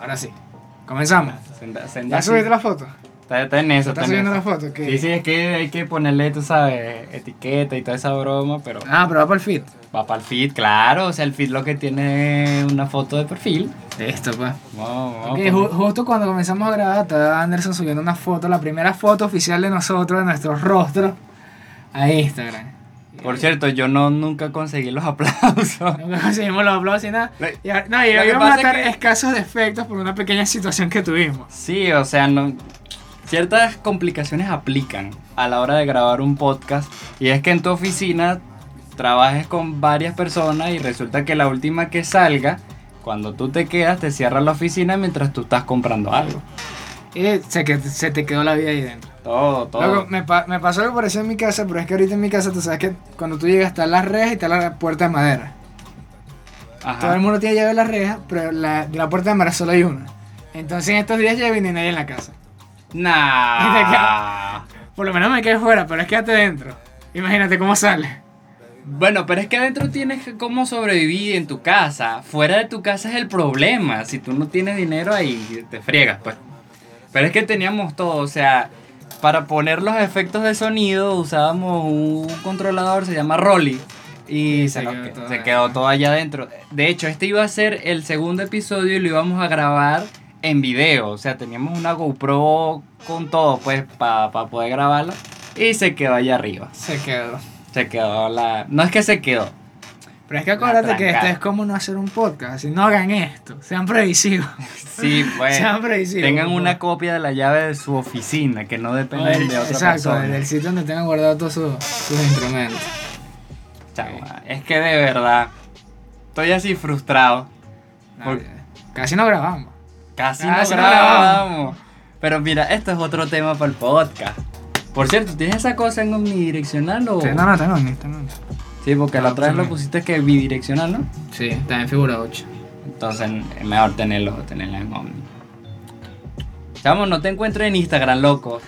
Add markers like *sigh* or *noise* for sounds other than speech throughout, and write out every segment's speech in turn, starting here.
Ahora sí. Comenzamos. Senda- senda ¿Ya así. subiste la foto? Está, está en eso. ¿Estás está en subiendo la foto? ¿Qué? Sí, sí, es que hay que ponerle, tú sabes, etiqueta y toda esa broma, pero Ah, pero va para el feed. va para el feed, claro. O sea, el feed lo que tiene es una foto de perfil. Listo, pues. Vamos, vamos Ok, a ju- poner- justo cuando comenzamos a grabar, estaba Anderson subiendo una foto, la primera foto oficial de nosotros, de nuestros rostros, a Instagram. Por cierto, yo no nunca conseguí los *laughs* aplausos. Nunca conseguimos los aplausos y nada. Y, no, y íbamos a es estar que- escasos de efectos por una pequeña situación que tuvimos. Sí, o sea, no, ciertas complicaciones aplican a la hora de grabar un podcast. Y es que en tu oficina trabajes con varias personas y resulta que la última que salga, cuando tú te quedas, te cierra la oficina mientras tú estás comprando algo. Y se, que, se te quedó la vida ahí dentro. Todo, todo. Luego, me, pa- me pasó algo parecido en mi casa, pero es que ahorita en mi casa tú sabes que cuando tú llegas están las rejas y está la puerta de madera. Ajá. Todo el mundo tiene llave de la reja, pero la, de la puerta de madera solo hay una. Entonces en estos días ya viene nadie en la casa. Nah. *laughs* Por lo menos me quedé fuera, pero es quédate dentro. Imagínate cómo sale. Bueno, pero es que adentro tienes que cómo sobrevivir en tu casa. Fuera de tu casa es el problema. Si tú no tienes dinero ahí te friegas, pues. Pero es que teníamos todo, o sea, para poner los efectos de sonido usábamos un controlador, se llama Rolly. Y se quedó que- todo se ahí. quedó todo allá adentro. De hecho, este iba a ser el segundo episodio y lo íbamos a grabar en video. O sea, teníamos una GoPro con todo, pues, para poder grabarlo. Y se quedó allá arriba. Se quedó. Se quedó la... No es que se quedó. Pero es que acuérdate que este es como no hacer un podcast. Así no hagan esto. Sean previsivos. *laughs* Sí, pues. Sean previsivos. Tengan por una copia de la llave de su oficina, que no del- de otra Exacto, persona. del sitio donde tengan guardados todos sus, sus instrumentos. Chama, es que de verdad, estoy así frustrado. Casi no grabamos. Casi, Casi no no grabamos. Pero mira, esto es otro tema para el podcast. Por cierto, ¿tienes esa cosa en omnidireccional o...? Sí, no, no, tengo ni, tengo ni. Sí, porque la No, otra vez lo pusiste que bidireccional, ¿no? Sí, está en figura 8. Entonces es mejor tenerlo, tenerlo en omni. Chamo, no te encuentro en Instagram, loco.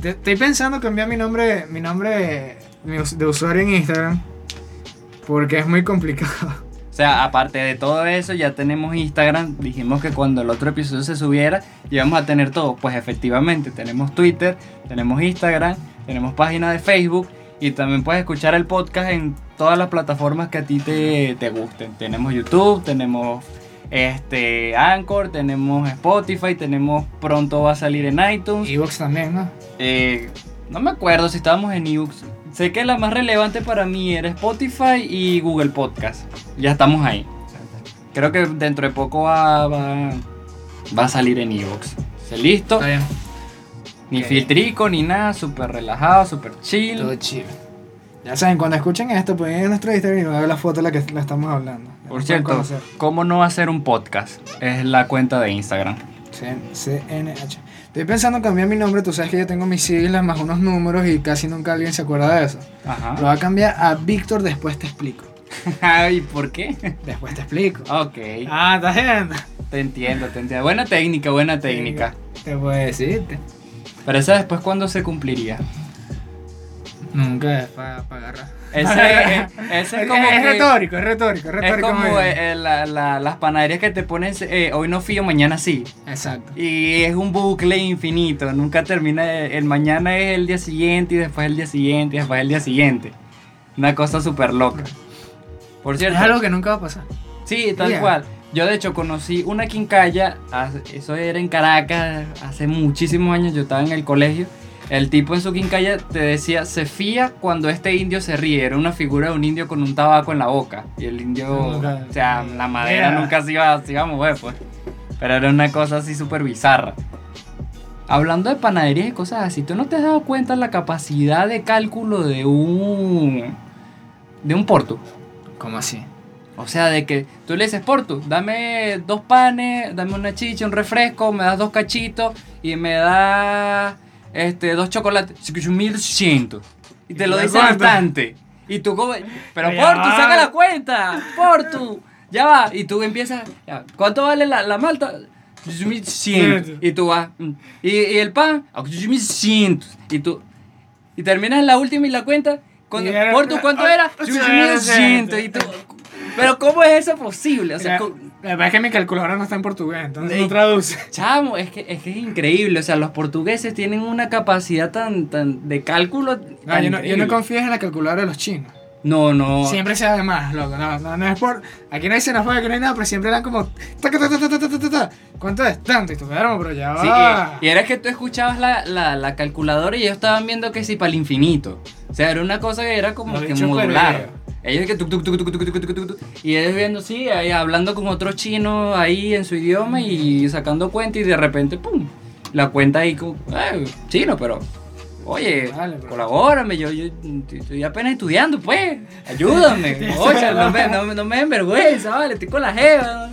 Te- Estoy pensando cambiar mi nombre, mi nombre mi us- de usuario en Instagram. Porque es muy complicado. O sea, aparte de todo eso, ya tenemos Instagram. Dijimos que cuando el otro episodio se subiera, íbamos a tener todo. Pues efectivamente, tenemos Twitter, tenemos Instagram, tenemos página de Facebook y también puedes escuchar el podcast en todas las plataformas que a ti te, te gusten. Tenemos YouTube, tenemos este Anchor, tenemos Spotify, tenemos pronto va a salir en iTunes. Evox también, ¿no? Eh, no me acuerdo si estábamos en ebooks. Sé que la más relevante para mí era Spotify y Google Podcast. Ya estamos ahí. Creo que dentro de poco va, va, va a salir en ebooks. ¿Listo? Está bien. Ni filtrico, ni nada. Súper relajado, súper chill. Todo chill. Ya saben, cuando escuchen esto, pueden ir a nuestro Instagram y van a ver la foto de la que la estamos hablando. Ya Por cierto. ¿cómo no hacer un podcast? Es la cuenta de Instagram. C- CNH. Estoy pensando en cambiar mi nombre. Tú sabes que yo tengo mis siglas más unos números y casi nunca alguien se acuerda de eso. Lo Ajá. voy a cambiar a Víctor, después te explico. *laughs* ¿Y por qué? Después te explico. ok. Ah, ¿estás viendo? Te entiendo, te entiendo. Buena técnica, buena técnica. Te puedo decirte. Pero esa después, ¿cuándo se cumpliría? Nunca es para agarrar. Ese, *laughs* ese es como es que- retórico, es retórico, es Es retórico. como muy bien. eh, eh, la- la- las panaderías que te ponen eh, hoy no fío, mañana sí. Exacto. Y es un bucle infinito, nunca termina. El mañana es el día siguiente y después el día siguiente y después el día siguiente. Una cosa súper loca. Por Es algo que nunca va a pasar. sí, tal Yeah. cual. Yo de hecho conocí una quincalla, eso era en Caracas, hace muchísimos años, yo estaba en el colegio. El tipo en su quincalla te decía, se fía cuando este indio se ríe. Era una figura de un indio con un tabaco en la boca. Y el indio, Nunca- o sea, la madera Yeah. nunca se iba, se iba a mover, pues. Pero era una cosa así súper bizarra. Hablando de panaderías y cosas así, ¿tú no te has dado cuenta la capacidad de cálculo de un... de un porto? ¿Cómo así? O sea, de que tú le dices, Portu, dame dos panes, dame una chicha, un refresco, me das dos cachitos y me das este, dos chocolates. 1100. Y te ¿Y lo dice instante. Y tú pero Ya Portu, va. saca la cuenta. Portu, ya va. Y tú empiezas, ya, ¿cuánto vale la, la malta? 1100. Y tú vas, mm. y, y el pan, 1100. Y tú, y terminas la última y la cuenta. Cuando, Y era- Portu, ¿cuánto era? 1100. Y tú, pero ¿cómo es eso posible? O sea, La verdad es que mi calculadora no está en portugués, entonces no traduce. Chamo, es que, es que es increíble. O sea, los portugueses tienen una capacidad tan, tan de cálculo. No, yo, no, yo no confío en la calculadora de los chinos. No, no. Siempre se da de más, loco. No, no, no es por. Aquí no hay xenofobia, aquí no hay nada, pero siempre dan como. ¿Cuánto es? Tanto. Y tú, pero, ya Sí, va. y, y era que tú escuchabas la, la, la calculadora y ellos estaban viendo que sí para el infinito. O sea, era una cosa que era como que modular. Ellos que tuc, tuc, tuc, y ellos viendo sí, ahí hablando con otros chinos ahí en su idioma y sacando cuenta y de repente pum, la cuenta ahí como, eh, chino, pero Oye, vale, colabórame, yo, yo, estoy apenas estudiando, pues, ayúdame, *laughs* oye, no me, no, no me envergüenza, vale, estoy con la jeva,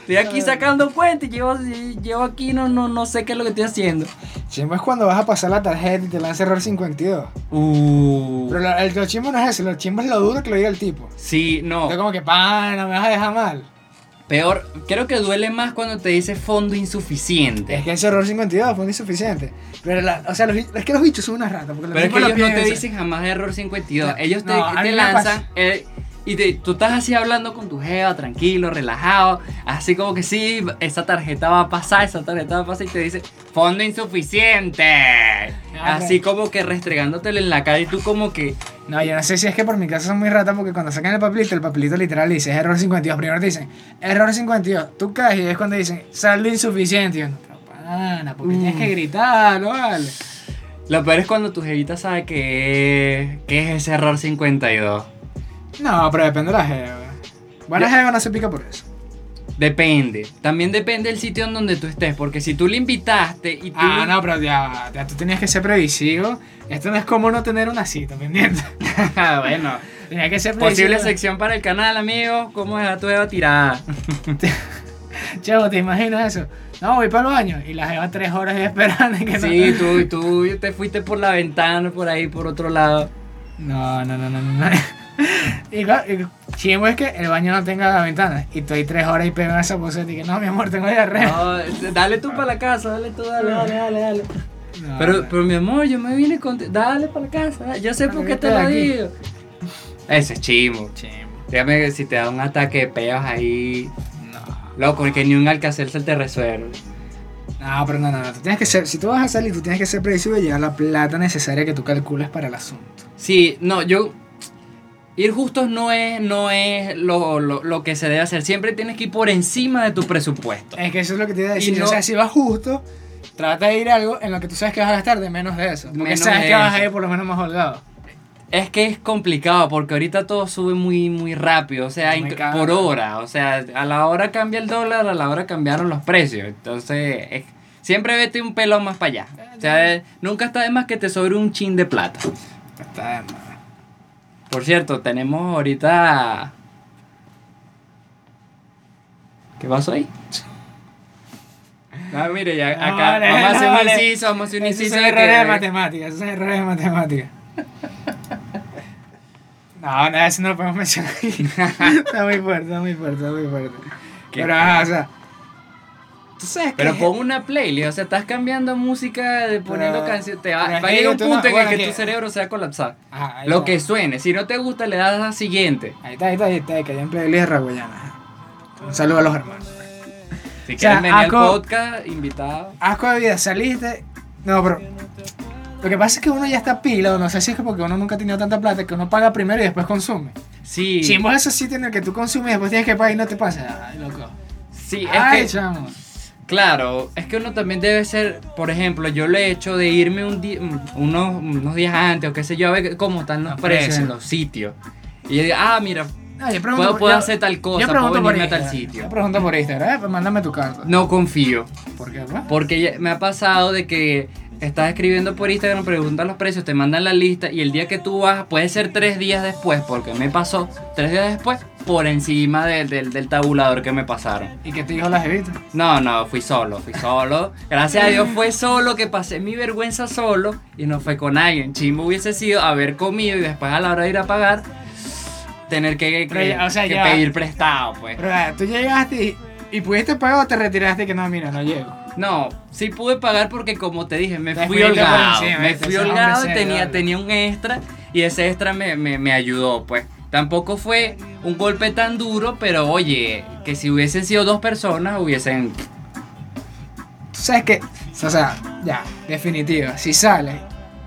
estoy aquí sacando cuentas, llevo, llevo aquí, no, no, no sé qué es lo que estoy haciendo. Chimbo es cuando vas a pasar la tarjeta y te lanza error 52. Uh, Pero lo, el, lo chimbo no es eso, lo chimbo es lo duro que lo diga el tipo. sí, no. Entonces, como que, pana, me vas a dejar mal. Peor, creo que duele más cuando te dice fondo insuficiente. Es que ese error 52 fue insuficiente. Pero, la, o sea, los, es que los bichos son unas ratas. Porque los Pero es que ellos lo no te dicen jamás error 52. No, ellos te, no, te lanzan pasa. Y te- tú estás así hablando con tu jeva, tranquilo, relajado. Así como que sí, esa tarjeta va a pasar, esa tarjeta va a pasar y te dice fondo insuficiente. Así como que restregándotele en la cara y tú como que... No, yo no sé si es que por mi casa son muy ratas porque cuando sacan el papelito, el papelito literal dice error 52. Primero te dicen error 52. Tú caes y es cuando dicen saldo insuficiente. Y yo, no, pana, porque tienes Mm. que gritarlo, vale. Lo peor es cuando tu jevita sabe que, que es ese error 52. No, pero depende de la jeva. Buena Yo- jeva no se pica por eso. Depende. También depende del sitio en donde tú estés. Porque si tú le invitaste y tú... Ah, no, pero ya, ya tú tenías que ser previsivo. Esto no es como no tener una cita, pendiente. *laughs* bueno. Tenía que ser Posible previsivo. sección para el canal, amigos. ¿Cómo dejar tu jeva tirada? *laughs* Chavo, ¿te imaginas eso? No, voy para el baño. Y la jeva tres horas ahí esperando. y Que no- Sí, tú, tú te fuiste por la ventana, por ahí, por otro lado. No, no, no, no, no. no. Y claro, es que el baño no tenga ventanas. Y estoy tres horas y pego en esa poseta y que no, mi amor, tengo diarrea. No, dale tú para la casa, dale tú, dale, dale, dale, dale. No, Pero, no. pero mi amor, yo me vine con... Dale para la casa, yo sé por qué te lo Aquí. digo. Ese es chimo. Chimbo. Dígame que si te da un ataque de peos ahí... No. Loco, que ni un alcacer se te resuelve. No, pero no, no, no. Tú tienes que ser, si tú vas a salir, tú tienes que ser previsivo y llevar la plata necesaria que tú calcules para el asunto. Sí, no, yo... Ir justos no es, no es lo, lo, lo que se debe hacer. Siempre tienes que ir por encima de tu presupuesto. Es que eso es lo que te iba a decir. no- O sea, si vas justo, trata de ir a algo en lo que tú sabes que vas a gastar de menos de eso. Porque Menos sabes que vas a ir por lo menos más holgado. Es que es complicado porque ahorita todo sube muy muy rápido, o sea, por hora, o sea, a la hora cambia el dólar, a la hora cambiaron los precios, entonces es- siempre vete un pelón más para allá. O sea, eh, nunca está de más que te sobre un chin de plata. Está de más. Por cierto, tenemos ahorita ¿Qué pasó ahí? Ah, mire, ya No, acá vale, vamos a hacer no, un vale. inciso, vamos a hacer un Esos inciso son de errores de matemáticas, esos son errores de matemáticas. No, no, eso no lo podemos mencionar aquí. *laughs* está muy fuerte, está muy fuerte, está muy fuerte. Pero, ajá, o sea. Sabes que. Pero pon una playlist, o sea, estás cambiando música, de- poniendo Pero- canciones. Te pero va, es va a llegar un tú no- punto en el bueno, que que- tu cerebro se va a colapsar. Ajá, ahí Lo está. que suene, si no te gusta, le das a siguiente. Ahí está, ahí está, ahí está, que hay en playlist de Raguayana. Un saludo a los hermanos. Si O sea, quieren venir al podcast, invitado. Asco de vida, saliste. No, pero. Lo que pasa es que uno ya está pila, o no sé si es que porque uno nunca ha tenido tanta plata que uno paga primero y después consume. Sí, Si vos esos sitios en el que tú consumes y después tienes que pagar y no te pasa. Ay, loco. sí, es Ay, que, chamo. Claro, es que uno también debe ser, por ejemplo, yo le he hecho de irme un día, unos, unos días antes o qué sé yo, a ver cómo están los precios en los sitios. Y yo digo, ah, mira, No, yo pregunto puedo, puedo yo- hacer tal cosa, puedo venirme a tal sitio. Yo pregunto por Instagram, eh, pues mándame tu carta. No confío. ¿Por qué, pues? Porque me ha pasado de que estás escribiendo por Instagram, preguntan los precios, te mandan la lista y el día que tú vas, puede ser tres días después, porque me pasó tres días después, por encima de- del- del tabulador que me pasaron. ¿Y qué te dijo la jevita? No, no, fui solo, fui solo. Gracias a Dios fue *laughs* solo, que pasé mi vergüenza solo y no fue con alguien. Chimbo hubiese sido haber comido y después a la hora de ir a pagar, tener que, que- ya, o sea, que ya- pedir prestado, pues. Pero tú llegaste y, y pudiste pagar o te retiraste y que no, mira, no llego. No, sí pude pagar porque como te dije, me Te fui holgado. encima, me fui holgado, tenía, tenía un extra y ese extra me, me, me ayudó, pues. Tampoco fue un golpe tan duro, pero oye, que si hubiesen sido dos personas hubiesen... Tú sabes que, o sea, ya, definitiva, si sales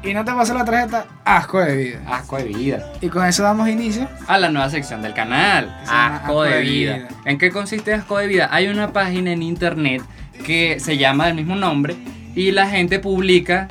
y no te pasa la tarjeta, asco de vida. Asco de vida. Y con eso damos inicio. A la nueva sección del canal. Llama Asco de vida. vida. ¿En qué consiste Asco de vida? Hay una página en internet que se llama del mismo nombre y la gente publica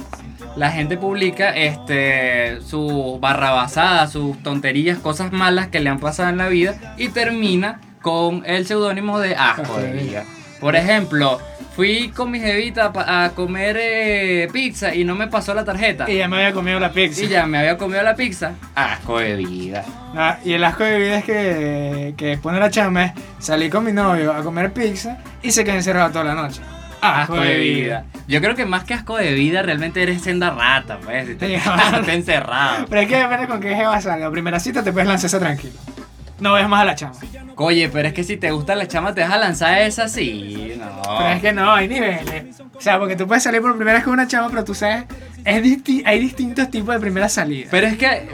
la gente publica este sus barrabasadas, sus tonterías, cosas malas que le han pasado en la vida y termina con el seudónimo de Asco de vida. Por ejemplo, fui con mi jevita a comer eh, pizza y no me pasó la tarjeta. Y ya me había comido la pizza. Y ya me había comido la pizza. Asco de vida. Ah, y el asco de vida es que, que después de la chama es salí con mi novio a comer pizza y se quedó encerrado toda la noche. Asco de vida. Yo creo que más que asco de vida, realmente eres senda rata, pues. si Te, Sí, *laughs* te *laughs* encerrado. Pero es que depende con qué jeva salga. Primera cita te puedes lanzar esa tranquilo. No ves más a la chama. Oye, pero es que si te gusta la chama, te vas a lanzar esa, sí. No. Pero es que no, hay niveles. O sea, porque tú puedes salir por primera vez con una chama, pero tú sabes, es disti- hay distintos tipos de primera salida. Pero es que.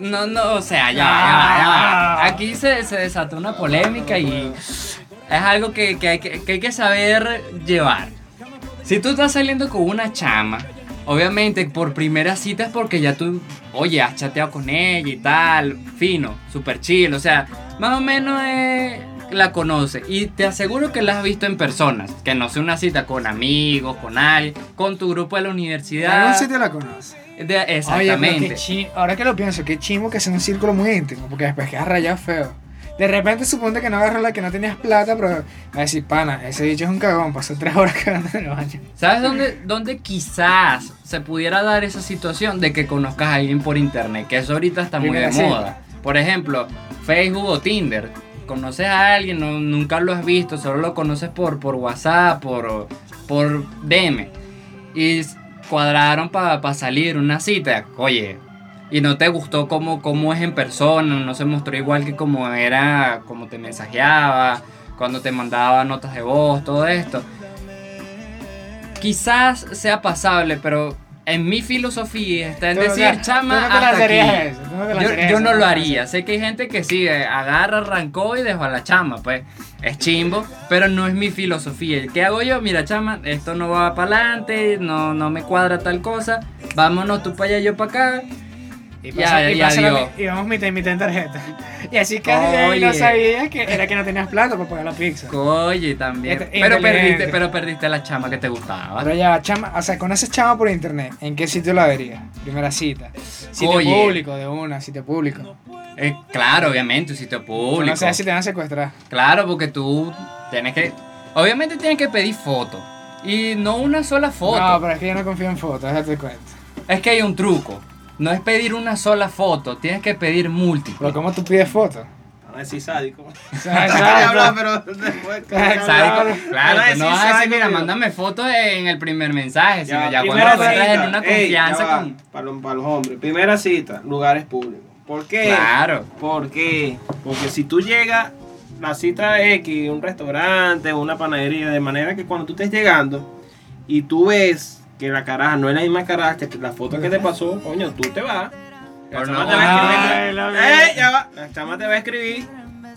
No, no, o sea, ya, Ah. ya, ya. Aquí se, se desató una polémica y es algo que, que hay que, que hay que saber llevar. Si tú estás saliendo con una chama, obviamente por primera cita es porque ya tú, oye, has chateado con ella y tal, fino, super chill, o sea, más o menos eh, la conoce. Y te aseguro que la has visto en personas, que no sea una cita con amigos, con alguien, con tu grupo de la universidad. algún sitio la conoces. De- Oye, pero exactamente. qué ahora que lo pienso, qué chimo que sea un círculo muy íntimo, porque después quedas rayado feo. De repente suponte que no agarras la que no tenías plata, pero a decir, pana, ese bicho es un cagón, pasó tres horas *laughs* cagando en el baño. ¿Sabes dónde, dónde quizás se pudiera dar esa situación de que conozcas a alguien por internet? Que eso ahorita está muy de moda. Por ejemplo, Facebook o Tinder. Conoces a alguien, no- nunca lo has visto, solo lo conoces por, por WhatsApp, por, por DM. Y cuadraron para salir una cita. Oye, y no te gustó cómo, cómo es en persona, no se mostró igual que como era, como te mensajeaba, cuando te mandaba notas de voz, todo esto quizás sea pasable, pero en mi filosofía está en decir, chama, tú no te hasta lanzarías aquí". eso, tú no te Yo, no lo haría. Sé que hay gente que sí, eh, agarra, arrancó y dejó a la chama, pues es chimbo, pero no es mi filosofía. ¿Qué hago yo? Mira, chama, esto no va para adelante, no, no me cuadra tal cosa, vámonos tú para allá, yo para acá. Y, Ya, pasa- y ya la y vamos mitad y mitad en tarjeta. *laughs* Y así casi ahí no sabías que era que no tenías plata para pagar la pizza. Oye, también. Este- Pero perdiste, pero perdiste la chama que te gustaba. Pero ya, chama, o sea, conoces chama por internet, ¿en qué sitio la verías? Primera cita. Sitio Oye. público, de una, sitio público. Eh, claro, obviamente, un sitio público. No sé si te van a secuestrar. Claro, porque tú tienes que. Obviamente tienes que pedir foto. Y no una sola foto. No, pero es que yo no confío en fotos, déjate cuenta. Es que hay un truco. No es pedir una sola foto, tienes que pedir múltiples. Pero ¿cómo tú pides fotos? A ver si sádico. O sea, Voy a hablar, pero después. Claro, que no vas a decir, sádico, mira, mándame fotos en el primer mensaje, sino Ya, ya cuando primera tú entras en cita. una confianza con. Para, los- para los hombres. Primera cita, lugares públicos. ¿Por qué? Claro. ¿Por qué? Porque si tú llegas, la cita X, un restaurante, una panadería, de manera que cuando tú estés llegando y tú ves que la caraja no es la misma caraja que la foto que te pasó, coño, tú te vas. La Pero chama no. te va a Ay, escribir. vi. ¡Ey, ya va! La chama te va a escribir.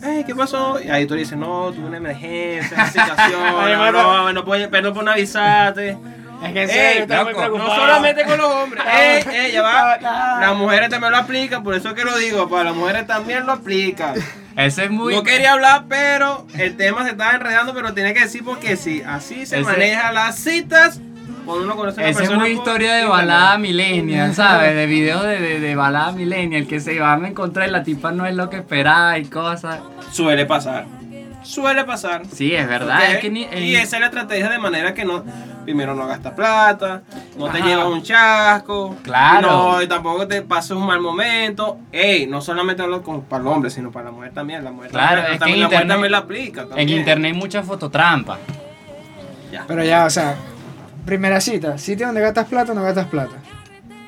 Ey, ¿qué pasó? Y ahí tú le dices, no, tuve una emergencia, una situación, *laughs* Ay, no, no, no, puedo, perdón por no avisarte. Es que en Ey, muy No solamente con los hombres. ¡Ey, ey, ya va! Las mujeres también lo aplican, por eso es que lo digo, para las mujeres también lo aplican. Ese es muy. No quería hablar, pero el tema se estaba enredando, pero tenía que decir porque sí, así se Ese- manejan las citas cuando uno conoce a una Esa es persona. muy por historia de balada millennial, ¿sabes? De videos de, de, de balada millennial que se van a encontrar y la tipa no es lo que esperaba y cosas. Suele pasar. Suele pasar. Sí, es verdad. ¿ok? Es que ni, en- Y esa es la estrategia de manera que no, primero no gastas plata, no te llevas un chasco, Claro. no, y tampoco te pases un mal momento. Ey, no solamente hablo con, para el hombre, sino para la mujer también. La mujer Claro, también, es también, la mujer también la aplica. en internet hay mucha fototrampa. Ya. Pero ya, o sea, primera cita, sitio donde gastas plata o no gastas plata.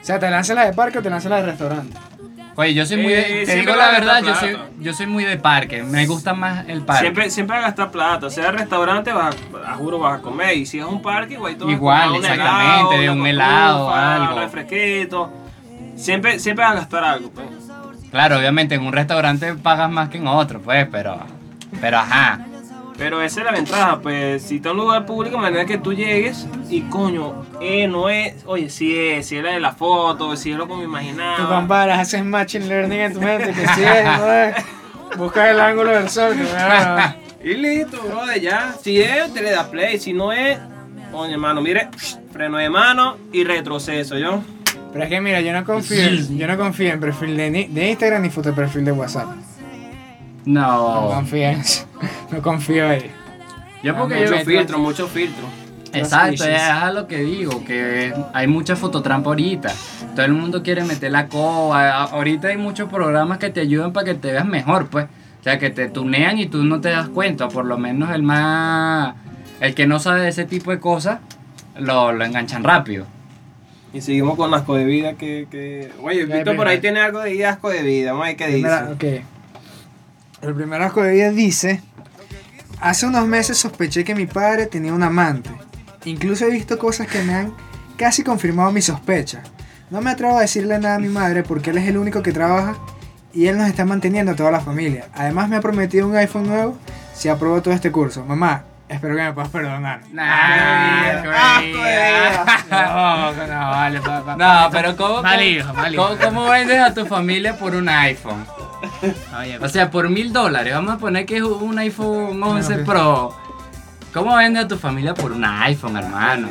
O sea, te lanzas la de parque o te lanzas la de restaurante. Oye, yo soy muy de, Eh, te digo la verdad, yo soy, yo soy muy de parque. Me gusta más el parque. Siempre, siempre vas a gastar plata, sea restaurante, vas a, a juro vas a comer. Y si es un parque, igual tú vas a Igual, comprar un exactamente, helado, de un helado, cotufa, algo. Un refresquito. Siempre, siempre vas a gastar algo, pues. Claro, obviamente en un restaurante pagas más que en otro, pues, pero. Pero ajá. Pero esa es la ventaja, pues si está en un lugar público, de manera que tú llegues y coño, eh, no es, oye, si es, si es la de la foto, si es lo que me Tú imaginaba. comparas, haces machine learning en tu mente, que sí es, no es. Buscas el ángulo del sol, que bueno, Y listo, brother, ya. Si es, te le das play, si no es, oye, hermano, mire, freno de mano y retroceso, ¿yo? Pero es que mira, yo no confío, yo no confío en perfil de, ni- de Instagram ni foto de perfil de WhatsApp. No No. confío en eso. No confío ahí. Yo porque Ah, yo. Mucho filtro, mucho filtro. Exacto, es a lo que digo, que hay mucha fototrampa ahorita. Todo el mundo quiere meter la coba. a- Ahorita hay muchos programas que te ayudan para que te veas mejor, pues. O sea, que te tunean y tú no te das cuenta. Por lo menos el más. El que no sabe de ese tipo de cosas, lo, lo enganchan rápido. Y seguimos con asco de vida que, que... Oye, Ya, Víctor por ahí tiene algo de asco de vida, ¿no? ¿Qué dice? Primera- ok. El primer asco de vida dice: Hace unos meses sospeché que mi padre tenía un amante. Incluso he visto cosas que me han casi confirmado mi sospecha. No me atrevo a decirle nada a mi madre porque él es el único que trabaja y él nos está manteniendo a toda la familia. Además me ha prometido un iPhone nuevo si apruebo todo este curso. Mamá, espero que me puedas perdonar. Nah. No, no, vale, pa- pa- No, pero ¿cómo, Mal cómo- hijo, mal cómo- hijo. cómo vendes a tu familia por un iPhone? *laughs* Oye, O sea, por mil dólares, vamos a poner que es un iPhone 11 ok. Pro. ¿Cómo vendes a tu familia por un iPhone, hermano?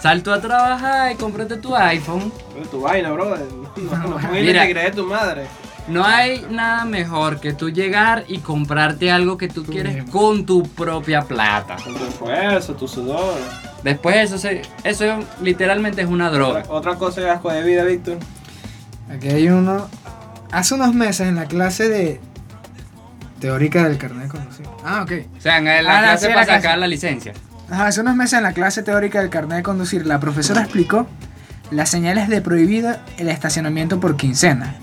Sal tú a trabajar y cómprate tu iPhone. Tu vaina, brother. *laughs* No, no puedes Mira. tu madre. No hay nada mejor que tú llegar y comprarte algo que tú Tú quieres mismo. con tu propia plata. Con tu esfuerzo, tu sudor. Después eso se, eso literalmente es una droga. Otra, otra cosa de asco de vida, Víctor. Aquí hay uno. Hace unos meses en la clase de teórica del carnet de conducir. Ah, ok. O sea, en la Ah, la- clase sí, la para clase. sacar la licencia. Ajá, hace unos meses en la clase teórica del carnet de conducir, la profesora explicó las señales de prohibido el estacionamiento por quincena.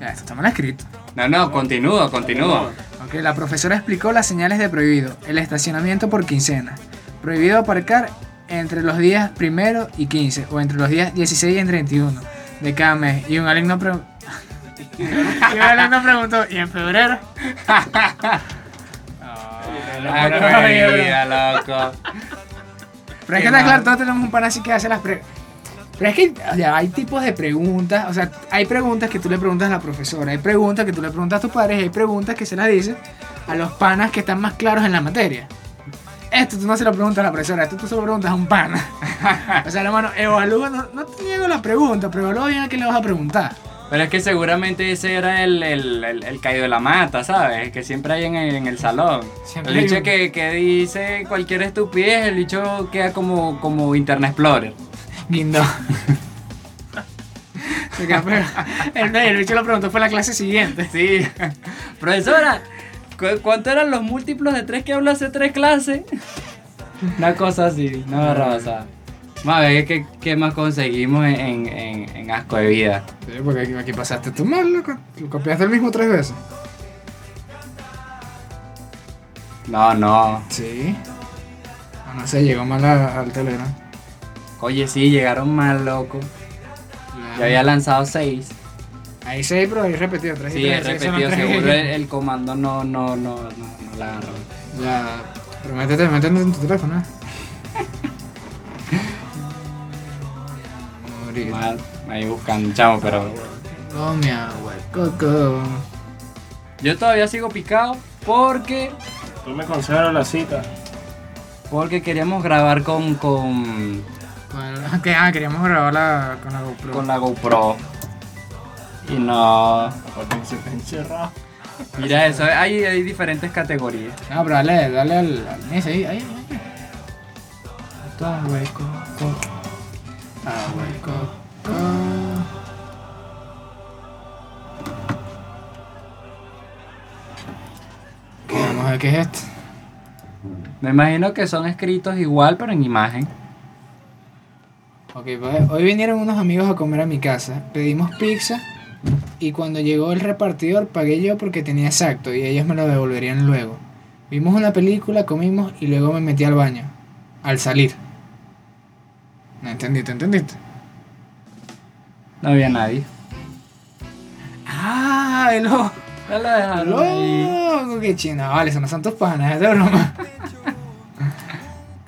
Ya, esto está mal escrito. No, no, continúa, continúa. Ok, la profesora explicó las señales de prohibido el estacionamiento por quincena. Prohibido aparcar entre los días primero y 15 o entre los días 16 y 31 de cada mes. Y un alumno, pre- y alumno preguntó, ¿y en febrero? *laughs* La vida, loco. Pero es que está claro, todos tenemos un pan así que hace las preguntas. Pero es que o sea, hay tipos de preguntas, o sea, hay preguntas que tú le preguntas a la profesora, hay preguntas que tú le preguntas a tus padres hay preguntas que se las dices a los panas que están más claros en la materia. Esto tú no se lo preguntas a la profesora, esto tú se lo preguntas a un pana. *laughs* o sea, hermano, evalúa, no, no te niego la pregunta, pero evalúa bien a qué le vas a preguntar. Pero es que seguramente ese era el, el, el, el caído de la mata, ¿sabes? Que siempre hay en el, en el salón. Siempre el bicho un- que, que dice cualquier estupidez, el bicho queda como, como Internet Explorer. Guindo. *laughs* El, el bicho lo preguntó fue la clase siguiente. Sí. Profesora, ¿cu- ¿cuánto eran los múltiplos de tres que habló hace tres clases? *laughs* Una cosa así, no agarraba. Vamos a ver qué, qué más conseguimos en, en, en- asco de vida. Sí, porque aquí, aquí pasaste tú mal, loco. Lo copiaste el mismo tres veces. No, no. Sí. Ah, no sé, llegó mal a- al Telegram. Oye, sí, llegaron mal, loco. Yo había lanzado seis. Ahí seis, pero ahí repetido. Tres Sí, tres, repetido, tres. seguro el, el comando no, no, no, no, no la agarró. Ya. Pero métete, métete en tu teléfono, ¿eh? Morir. Mal, ahí buscando, chamo, pero agua, coco. yo todavía sigo picado porque Tú me conservas la cita. porque queríamos grabar con con, *laughs* que, ah, queríamos grabarla con la GoPro. con la GoPro y no. Porque se encerrado. Mira eso, hay, hay diferentes categorías. No, pero dale, dale al, ahí, ahí, ahí. Todo hueco, Ah, hueco, coco. ¿Qué? A ver qué es esto. Me imagino que son escritos igual, pero en imagen. Ok, pues hoy vinieron unos amigos a comer a mi casa. Pedimos pizza y cuando llegó el repartidor pagué yo porque tenía exacto y ellos me lo devolverían luego. Vimos una película, comimos y luego me metí al baño. Al salir. No entendiste, ¿entendiste? No había nadie. Ah, Ay, loco. Ya la dejaron. Loco, qué chino. Vale, eso no son tus panas, es de broma.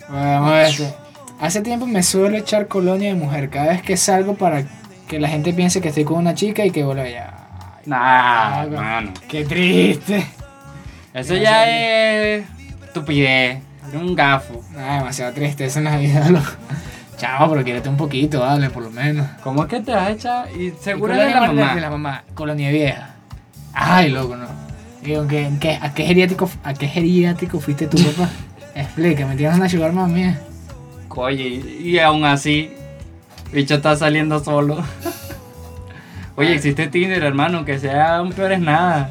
Vamos a ver este. Hace tiempo me suelo echar colonia de mujer cada vez que salgo para que la gente piense que estoy con una chica y que vuelva allá. Nah, mano. Qué triste. Eso ya es estupidez. Es un gafo. Ah, demasiado tristeza en la vida, loco. Chavo, pero quiérete un poquito, vale, por lo menos. ¿Cómo es que te vas a echar? Y seguro de la mamá. De la mamá, colonia vieja. Ay, loco, no. Digo, ¿en qué- ¿a, qué geriátrico, ¿a qué geriátrico fuiste tú, papá? *laughs* Explícame, tienes una sugar mami. Oye, y aún así, bicho está saliendo solo. *laughs* Oye, existe Tinder, hermano, aunque sea un peor es nada.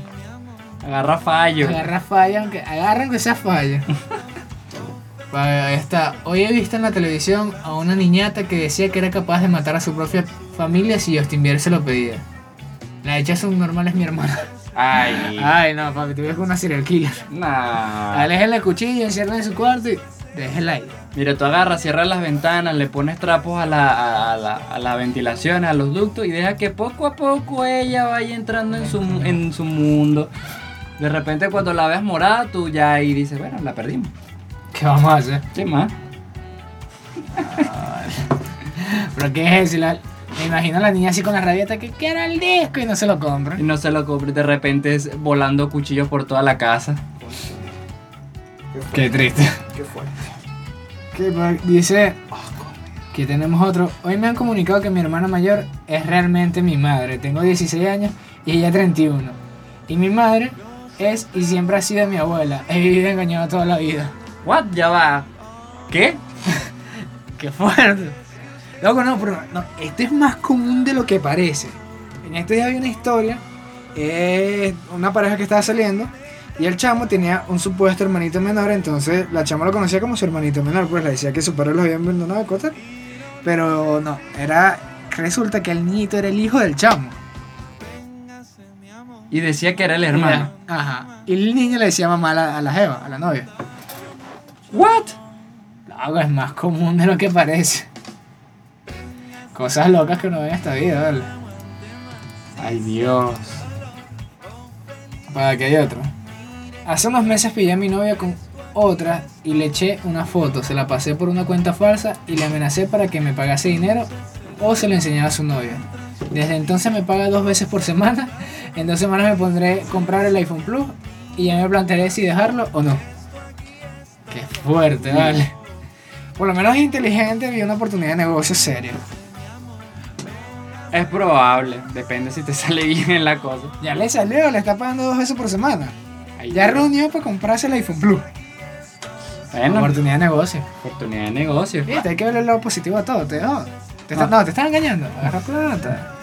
Agarra fallo. Agarra falla, aunque agarra aunque sea falla. *laughs* Ahí está. Hoy he visto en la televisión a una niñata que decía que era capaz de matar a su propia familia si Justin Bieber se lo pedía. La hecha subnormal es mi hermana. Ay. Ay, no, papi, tú ves con una serial killer. Nah. Aléjenle el cuchillo, encierren en su cuarto y déjenla ahí. Mira, tú agarras, cierras las ventanas, le pones trapos a la, a, a la, a la ventilación, a los ductos y deja que poco a poco ella vaya entrando en su, en su mundo. De repente cuando la veas morada, tú ya ahí dices, bueno, la perdimos. ¿Qué vamos a hacer? ¿Qué más? ¿Pero qué es eso? La- Me imagino a la niña así con la rabieta que quiero el disco y no se lo Y compran. no se lo compres, de repente es volando cuchillos por toda la casa. Qué triste. Qué fuerte. Que dice que tenemos otro. Hoy me han comunicado que mi hermana mayor es realmente mi madre. Tengo 16 años y ella 31. Y mi madre es y siempre ha sido mi abuela. He vivido engañado toda la vida. What? Ya va. ¿Qué? *laughs* Qué fuerte. Loco, no, pero no, esto es más común de lo que parece. En este día había una historia. eh, una pareja que estaba saliendo. Y el chamo tenía un supuesto hermanito menor. Entonces la chama lo conocía como su hermanito menor. Pues le decía que su padre lo había abandonado de cosas. Pero no, era. Resulta que el niñito era el hijo del chamo. Y decía que era el hermano. Ajá. Y el niño le decía mamá a la, a la jeva, a la novia. What? Loco, es más común de lo que parece. Cosas locas que uno ve en esta vida, ¿vale? Ay, Dios. Para que hay otro. Hace unos meses pillé a mi novia con otra y le eché una foto. Se la pasé por una cuenta falsa y le amenacé para que me pagase dinero o se lo enseñaba a su novia. Desde entonces me paga dos veces por semana. En dos semanas me pondré a comprar el iPhone Plus y ya me plantearé si dejarlo o no. Fuerte, vale. Por lo menos es inteligente vi una oportunidad de negocio serio. Es probable, depende si te *laughs* sale bien en la cosa. Ya le salió, le está pagando dos veces por semana. Ya Dios. reunió para comprarse el iPhone Plus. Bueno, Oportunidad de negocio. oportunidad de negocio. Viste, hay que ver el lado positivo a todo. Te, te está- No. te están engañando. Agarra plata.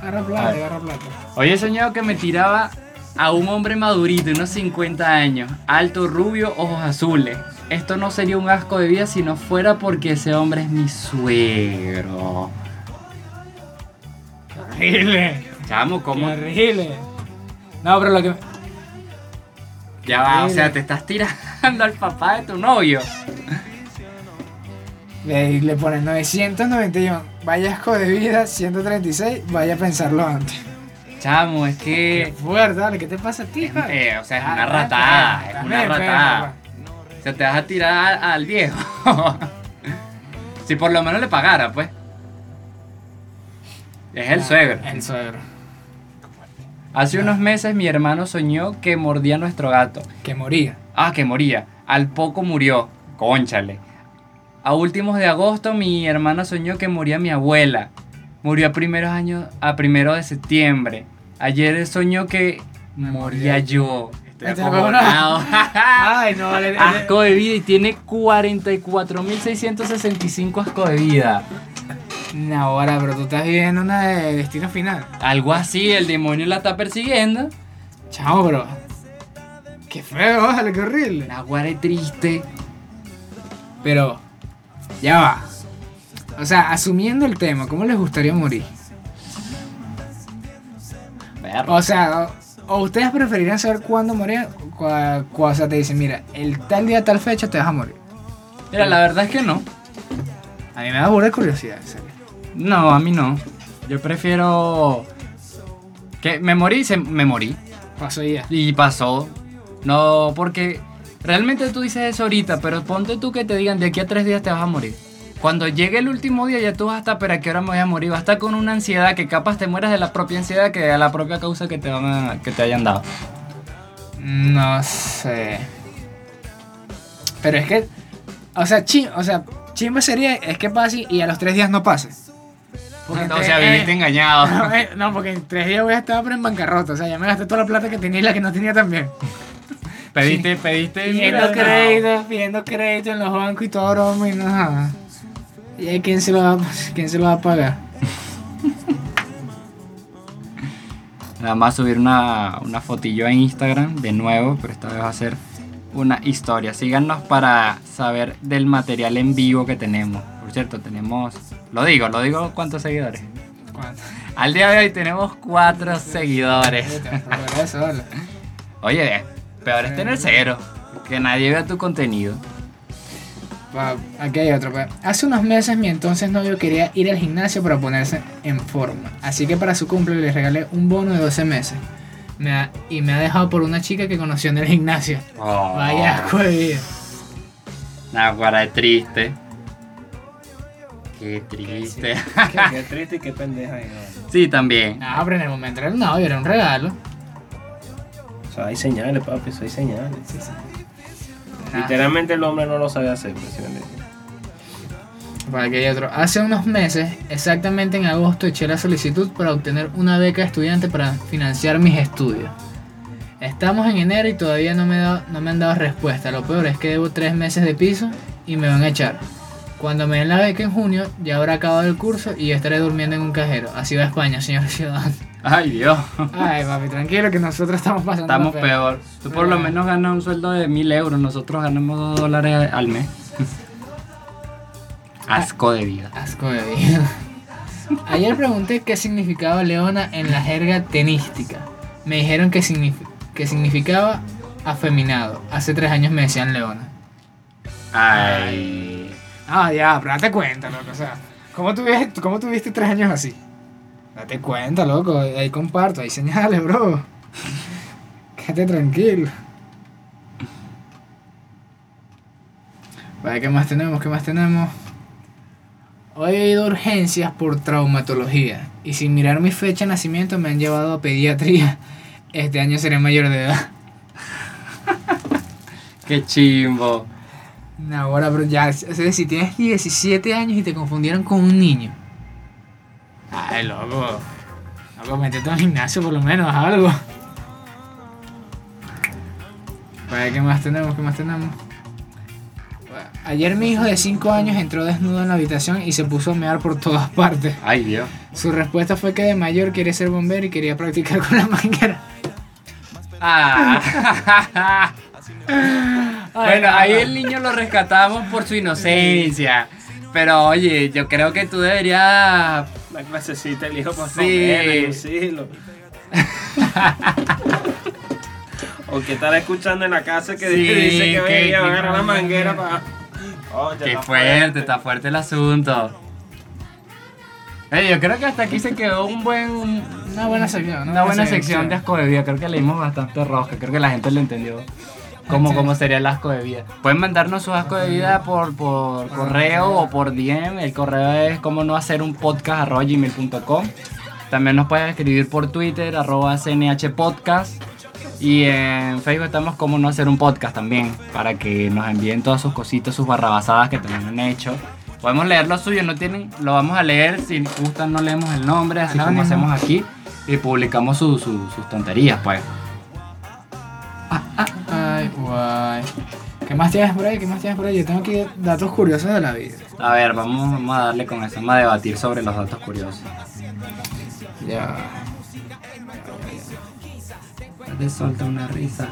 Agarra plata, agarra plata. Hoy he soñado que me tiraba a un hombre madurito, unos 50 años, alto, rubio, ojos azules. Esto no sería un asco de vida si no fuera porque ese hombre es mi suegro. Horrible. Chamo, ¿cómo? Qué horrible. No, pero lo que. Ya va, o sea, te estás tirando al papá de tu novio. Le, le ponen 991. Vaya asco de vida, 136. Vaya a pensarlo antes. Chamo, es Qué que. fuerte, dale. ¿Qué te pasa a ti, es- eh, o sea, es Ah, una estás ratada. Es una ratada. O sea, te vas a tirar al, al viejo. *laughs* si por lo menos le pagara, pues. Es el Ah, suegro. El suegro. Hace unos meses mi hermano soñó que mordía a nuestro gato. Que moría. Ah, que moría. Al poco murió. Conchale. A últimos de agosto mi hermana soñó que moría mi abuela. Murió a primeros años, a primero de septiembre. Ayer soñó que moría yo. Estoy Este. *laughs* Ay, no, vale. asco de vida y tiene 44.665 asco de vida. No, ahora, pero tú estás viviendo una de destino final. Algo así, el demonio la está persiguiendo. Chamo, bro. Qué feo, vale, qué horrible. La guare triste. Pero, ya va. O sea, asumiendo el tema, ¿cómo les gustaría morir? O sea, o, ustedes preferirían saber cuándo morir, o sea, te dicen, mira, el tal día, tal fecha te vas a morir. Mira, la verdad es que no. A mí me da burda de curiosidad, en serio. No, a mí no. Yo prefiero Que me morí, se, me morí. Pasó ya. Y pasó. No, porque realmente tú dices eso ahorita, pero ponte tú que te digan de aquí a tres días te vas a morir. Cuando llegue el último día ya tú vas a estar, pero a qué hora me voy a morir. Vas a estar con una ansiedad que capaz te mueras de la propia ansiedad que de la propia causa que te, van a- que te hayan dado. No sé. Pero es que. O sea, chim, o sea, chimba sería es que pase y a los tres días no pase. Porque o sea, viviste eh, engañado. *laughs* No, eh, no, porque en tres días voy a estar pero en bancarrota. O sea, ya me gasté toda la plata que tenía y la que no tenía también. Pediste, pediste. Pidiendo crédito, pidiendo crédito en los bancos y todo broma y nada. ¿Y ahí quién se lo va, quién se lo va a pagar? Nada más subir una, una fotillo en Instagram de nuevo, pero esta vez va a ser una historia. Síganos para saber del material en vivo que tenemos. Por cierto, tenemos, lo digo, lo digo, ¿cuántos seguidores? ¿Cuánto? Al día de hoy tenemos cuatro seguidores. Oye, peor es tener cero, que nadie vea tu contenido. Aquí hay otro. pues. Hace unos meses mi entonces novio quería ir al gimnasio para ponerse en forma. Así que para su cumple le regalé un bono de 12 meses. Me ha- y me ha dejado por una chica que conoció en el gimnasio. Oh, Vaya asco de vida. Nah, guara, es triste. Qué triste. *laughs* Qué triste y qué pendeja. y no. Sí, también. No, pero en el momento era el novio, era un regalo. O sea, hay señales, papi, eso hay señales. Nah. Literalmente el hombre no lo sabe hacer, pues, ¿sí me entiendes? Por aquí hay otro. Hace unos meses, exactamente en agosto, eché la solicitud para obtener una beca de estudiante para financiar mis estudios. Estamos en enero y todavía no me, dado- no me han dado respuesta. Lo peor es que debo tres meses de piso y me van a echar. Cuando me den la beca en junio, ya habrá acabado el curso y ya estaré durmiendo en un cajero. Así va España, señor ciudadano. Ay, Dios. Ay, papi, tranquilo que nosotros estamos pasando. Estamos peor. Tú por lo menos ganas un sueldo de mil euros, nosotros ganamos dos dólares al mes. Asco de vida. Asco de vida. Ayer pregunté qué significaba leona en la jerga tenística. Me dijeron que, que significaba afeminado. Hace tres años me decían leona. Ay. Ah, ya, pero date cuenta, loco. O sea, ¿cómo tuviste, ¿cómo tuviste tres años así? Date cuenta, loco. Ahí comparto, hay señales, bro. *laughs* Quédate tranquilo. Vale, ¿qué más tenemos? ¿Qué más tenemos? Hoy he ido a urgencias por traumatología y sin mirar mi fecha de nacimiento me han llevado a pediatría. Este año seré mayor de edad. Qué chimbo. No, ahora, pero ya, o sea, si tienes 17 años y te confundieron con un niño. Ay, loco. Loco, métete al gimnasio por lo menos, algo. Pues, ¿qué más tenemos? ¿Qué más tenemos? Bueno, Ayer mi hijo de 5 años entró desnudo en la habitación y se puso a mear por todas partes. Ay, Dios. Su respuesta fue que de mayor quiere ser bombero y quería practicar con la manguera. Ah. *laughs* bueno, ahí el niño lo rescatamos por su inocencia. Pero oye, yo creo que tú deberías. Una clasecita el hijo para Sí. comer, *laughs* o que estará escuchando en la casa que Sí, dice que que- venía a agarrar la manguera para. Qué fuerte, está fuerte el asunto. Yo creo que hasta aquí se quedó un buen, Una buena sección, una buena sección de asco de vida. Creo que leímos bastante rosca. Creo que la gente lo entendió. Cómo, Sí. cómo sería el asco de vida. Pueden mandarnos su asco de vida por, por correo o por DM. El correo es como no hacer un podcast arroba gmail.com. También nos pueden escribir por Twitter arroba CNH Podcast. Y en Facebook estamos como no hacer un podcast también. Para que nos envíen todas sus cositas, sus barrabasadas que también han hecho. Podemos leer lo suyo, no tienen, lo vamos a leer. Si gustan, no leemos el nombre, así como Anónimo. hacemos aquí. Y publicamos su- su- sus tonterías, pues. ¿Qué más tienes por ahí? ¿Qué más tienes por ahí? Yo tengo aquí datos curiosos de la vida. A ver, vamos, vamos a darle con eso, vamos a debatir sobre los datos curiosos. Ya. Te solta una risa.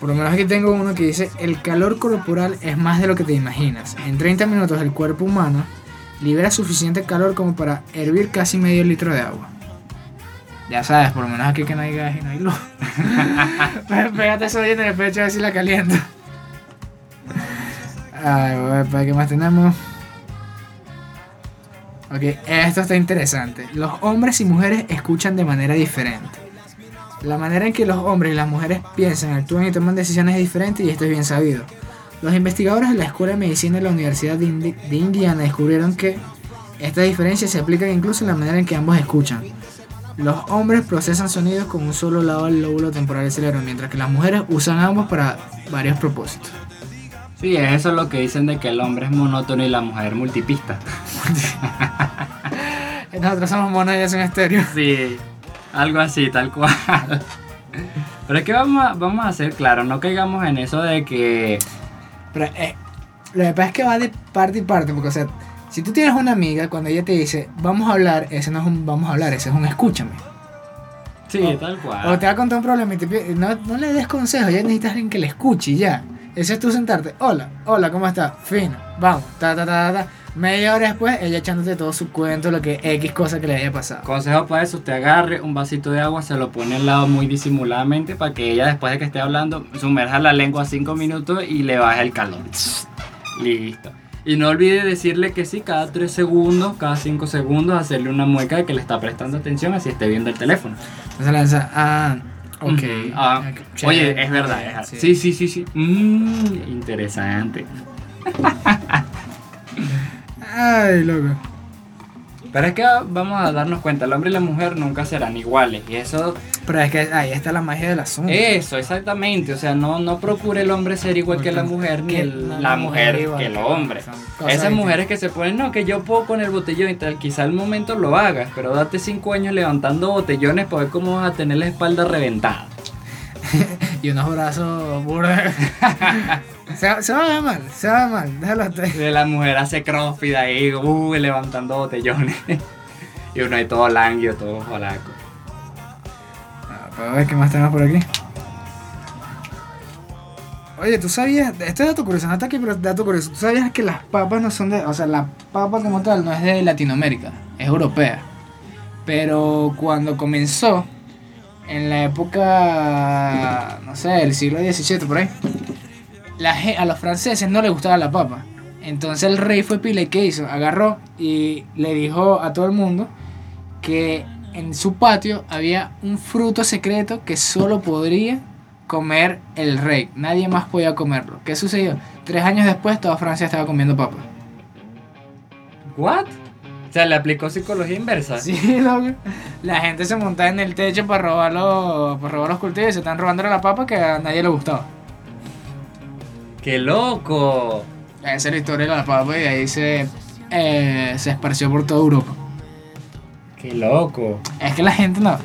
Por lo menos aquí tengo uno que dice, el calor corporal es más de lo que te imaginas. En 30 minutos el cuerpo humano libera suficiente calor como para hervir casi medio litro de agua. Ya sabes, por lo menos aquí que no hay gas y no hay luz. *laughs* Pégate eso en el pecho a ver si la calienta. Ay, güey, ¿para qué más tenemos? Ok, esto está interesante. Los hombres y mujeres escuchan de manera diferente. La manera en que los hombres y las mujeres piensan, actúan y toman decisiones es diferente y esto es bien sabido. Los investigadores de la Escuela de Medicina de la Universidad de, Indi- de Indiana descubrieron que estas diferencias se aplican incluso en la manera en que ambos escuchan. Los hombres procesan sonidos con un solo lado del lóbulo temporal del cerebro, mientras que las mujeres usan ambos para varios propósitos. Sí, eso es lo que dicen de que el hombre es monótono y la mujer multipista. *laughs* Nosotros somos monos y ellos son estéreo. Sí, algo así, tal cual. Pero es que vamos a, vamos a ser claros, no caigamos en eso de que... Pero eh, lo que pasa es que va de parte y parte, porque o sea, si tú tienes una amiga, cuando ella te dice, vamos a hablar, ese no es un vamos a hablar, ese es un escúchame. Sí, O- tal O cual. te va a contar un problema y te pide- no, no le des consejos, ya necesitas alguien que le escuche y ya. Ese es tú sentarte, hola, hola, ¿cómo estás? Fino, vamos, ta, ta, ta, ta, ta. Media hora después, ella echándote todo su cuento, lo que X cosa que le haya pasado. Consejo para eso, usted agarre un vasito de agua, se lo pone al lado muy disimuladamente para que ella después de que esté hablando sumerja la lengua 5 minutos y le baje el calor. Listo. Y no olvide decirle que sí, cada 3 segundos, cada 5 segundos, hacerle una mueca de que le está prestando atención así esté viendo el teléfono. Entonces lanza, ah, ok. Ah, ok, oye, es verdad. es- sí, sí, sí, sí. Mm, interesante. Ay, loco. Pero es que vamos a darnos cuenta, el hombre y la mujer nunca serán iguales. Y eso, Pero es que ahí está la magia del asunto. eso, exactamente. O sea, no, no procure el hombre ser igual que la mujer, ni el- la mujer que el hombre. Esas mujeres que se ponen, no, que yo puedo con el botellón y tal, quizá al momento lo hagas, pero date cinco años levantando botellones para ver cómo vas a tener la espalda reventada. *laughs* Y unos brazos burdos. *laughs* se, se va a ver mal, se va a ver mal, déjalo. De la mujer hace crossfit ahí, uh, levantando botellones. *laughs* y uno ahí todo languio, todo jolaco. Para ver qué más tenemos por aquí. Oye, ¿tú sabías? Este es dato curioso, no está aquí, pero dato curioso. ¿Tú sabías que las papas no son de. O sea, la papa como tal no es de Latinoamérica, es europea. Pero cuando comenzó, en la época. No sé, del siglo XVII, por ahí. A los franceses no les gustaba la papa. Entonces el rey fue pila y ¿qué hizo? Agarró y le dijo a todo el mundo que en su patio había un fruto secreto que solo podría comer el rey. Nadie más podía comerlo. ¿Qué sucedió? Tres años después toda Francia estaba comiendo papa. ¿What? O sea, le aplicó psicología inversa. Sí, *laughs* loco. La gente se montaba en el techo para robar los, para robar los cultivos y se están robando la papa que a nadie le gustaba. ¡Qué loco! Esa es la historia de la papa y de ahí se, eh, se esparció por toda Europa. ¡Qué loco! Es que la gente no...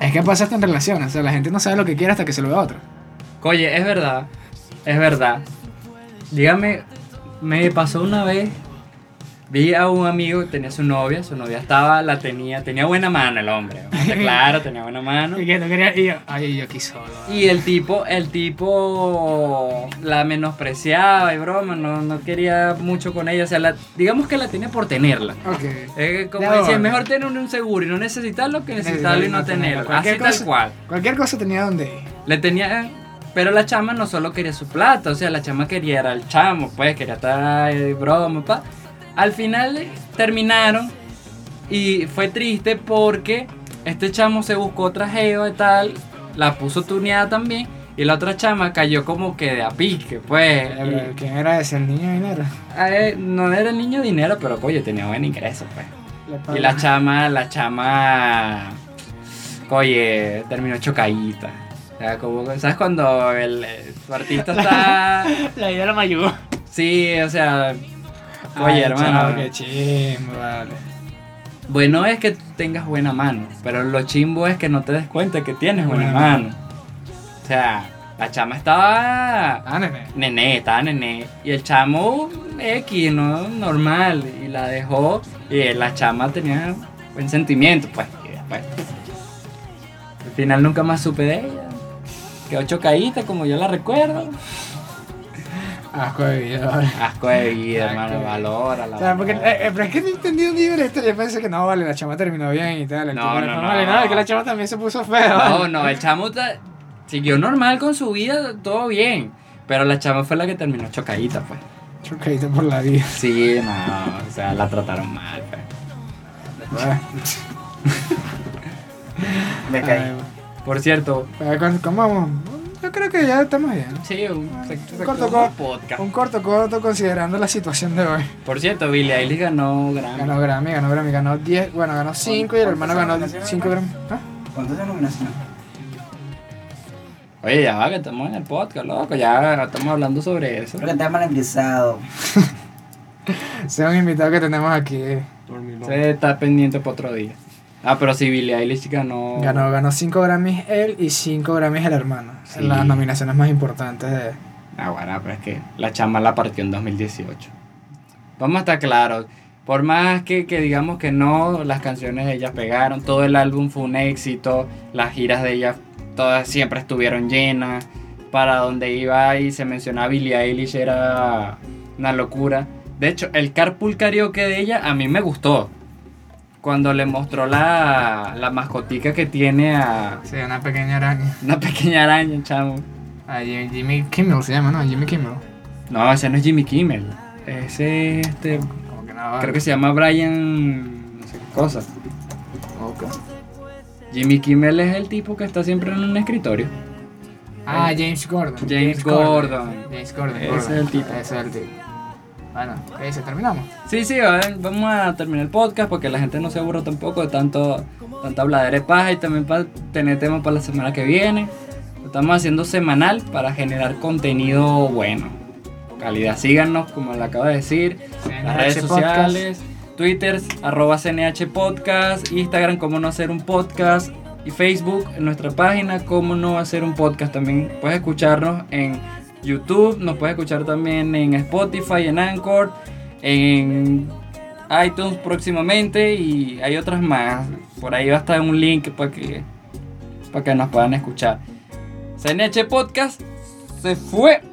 Es que pasa hasta en relaciones. O sea, la gente no sabe lo que quiere hasta que se lo ve a otro. Oye, es verdad, es verdad. Dígame, me pasó una vez, vi a un amigo que tenía su novia, su novia estaba, la tenía, tenía buena mano el hombre, *laughs* claro, tenía buena mano. Y que no quería... Y yo, ay, yo aquí solo. Y el tipo, el tipo la menospreciaba y broma, no, no quería mucho con ella, o sea, la- digamos que la tenía por tenerla. Ok. Como decía, es mejor tener un seguro y no necesitarlo que necesitarlo y no tenerlo. Así Cualquier tal cosa- cual. Cualquier cosa tenía donde ir. Le tenía. Pero la chama no solo quería su plata, o sea, la chama quería era el chamo, pues quería estar ahí, broma, pa. Al final terminaron y fue triste porque este chamo se buscó otra jeva y tal, la puso tuneada también y la otra chama cayó como que de a pique, pues. Eh, y- ¿Quién era ese? ¿El niño dinero? eh, no era el niño dinero, pero coño, tenía buen ingreso, pues. Y la chama, la chama, oye, terminó chocadita. O sea, como, ¿sabes cuando el, tu artista *laughs* está... La idea me ayudó. Sí, o sea, oye, Ay, hermano. qué chimbo, vale. Bueno es que tengas buena mano, pero lo chimbo es que no te des cuenta que tienes buena Buena mano. O sea, la chama estaba... Ah, nene. Nené, estaba nené. Y el chamo X, ¿no? Normal. Y la dejó. Y la chama tenía buen sentimiento, pues. Y después. Al final nunca más supe de ella. Quedó chocadita como yo la recuerdo. Asco de vida, vale. Asco de vida, hermano. Valora la O sea, porque, eh, eh, pero es que no entendí un la historia. Yo pensé que no, vale, la chama terminó bien y tal. el No, tipo no, no. mal y nada, que la chama también se puso fea. No, vale. no, el chamo siguió normal con su vida, todo bien. Pero la chama fue la que terminó chocadita, pues. Chocadito por la vida. Sí, no, o sea, la trataron mal. pues. Bueno, *laughs* Me caí. ay, Por cierto, bueno, ¿cómo- ¿Cómo vamos? Yo creo que ya estamos bien. sí, un, se corto, corto. podcast. Un corto corto considerando la situación de hoy. Por cierto, Billie Eilish ganó Grammy. Ganó Grammy, ganó Grammy, ganó 10, bueno, ganó 5 y el hermano ganó ¿Cuántas 5 Grammy. ¿Ah? ¿Cuántas denominaciones? Oye, ya va, que estamos en el podcast, loco. Ya estamos hablando sobre eso. Creo que está malenguizado. Ese *laughs* es un invitado que tenemos aquí. Se está pendiente para otro día. Ah, pero sí, Billie Eilish ganó. Ganó, ganó 5 Grammys él y 5 Grammys el hermano. Sí. En las nominaciones más importantes de. Ah, bueno, pero es que la chama la partió en 2018. Vamos a estar claros. Por más que, que digamos que no, las canciones de ella pegaron, todo el álbum fue un éxito, las giras de ella todas siempre estuvieron llenas, para donde iba y se mencionaba Billie Eilish era una locura. De hecho, el carpool karaoke de ella a mí me gustó. Cuando le mostró la, la mascotica que tiene a Sí, una pequeña araña. una pequeña araña, chamo. A Jimmy, Kimmel se llama, ¿no? Jimmy Kimmel. No, ese no es Jimmy Kimmel. Ese, este, Como que no, creo que se llama Brian, no sé qué cosa. Ok. Jimmy Kimmel es el tipo que está siempre en el escritorio. Ah, James Gordon. James Gordon. James Gordon. Ese Gordon. es el tipo. Ese es el tipo. Bueno, ¿qué dice? ¿Terminamos? Sí, sí, va- vamos a terminar el podcast porque la gente no se aburra tampoco de tanto, tanta habladera de paja y también para tener temas para la semana que viene. Lo estamos haciendo semanal para generar contenido bueno. Calidad, síganos, como le acabo de decir. Las redes sociales, Twitter, arroba CNH Podcast, Instagram, cómo no hacer un podcast, y Facebook, en nuestra página, cómo no hacer un podcast. También puedes escucharnos en YouTube, nos puedes escuchar también en Spotify, en Anchor, en iTunes próximamente y hay otras más. Por ahí va a estar un link para que, para que nos puedan escuchar. CNH Podcast se fue.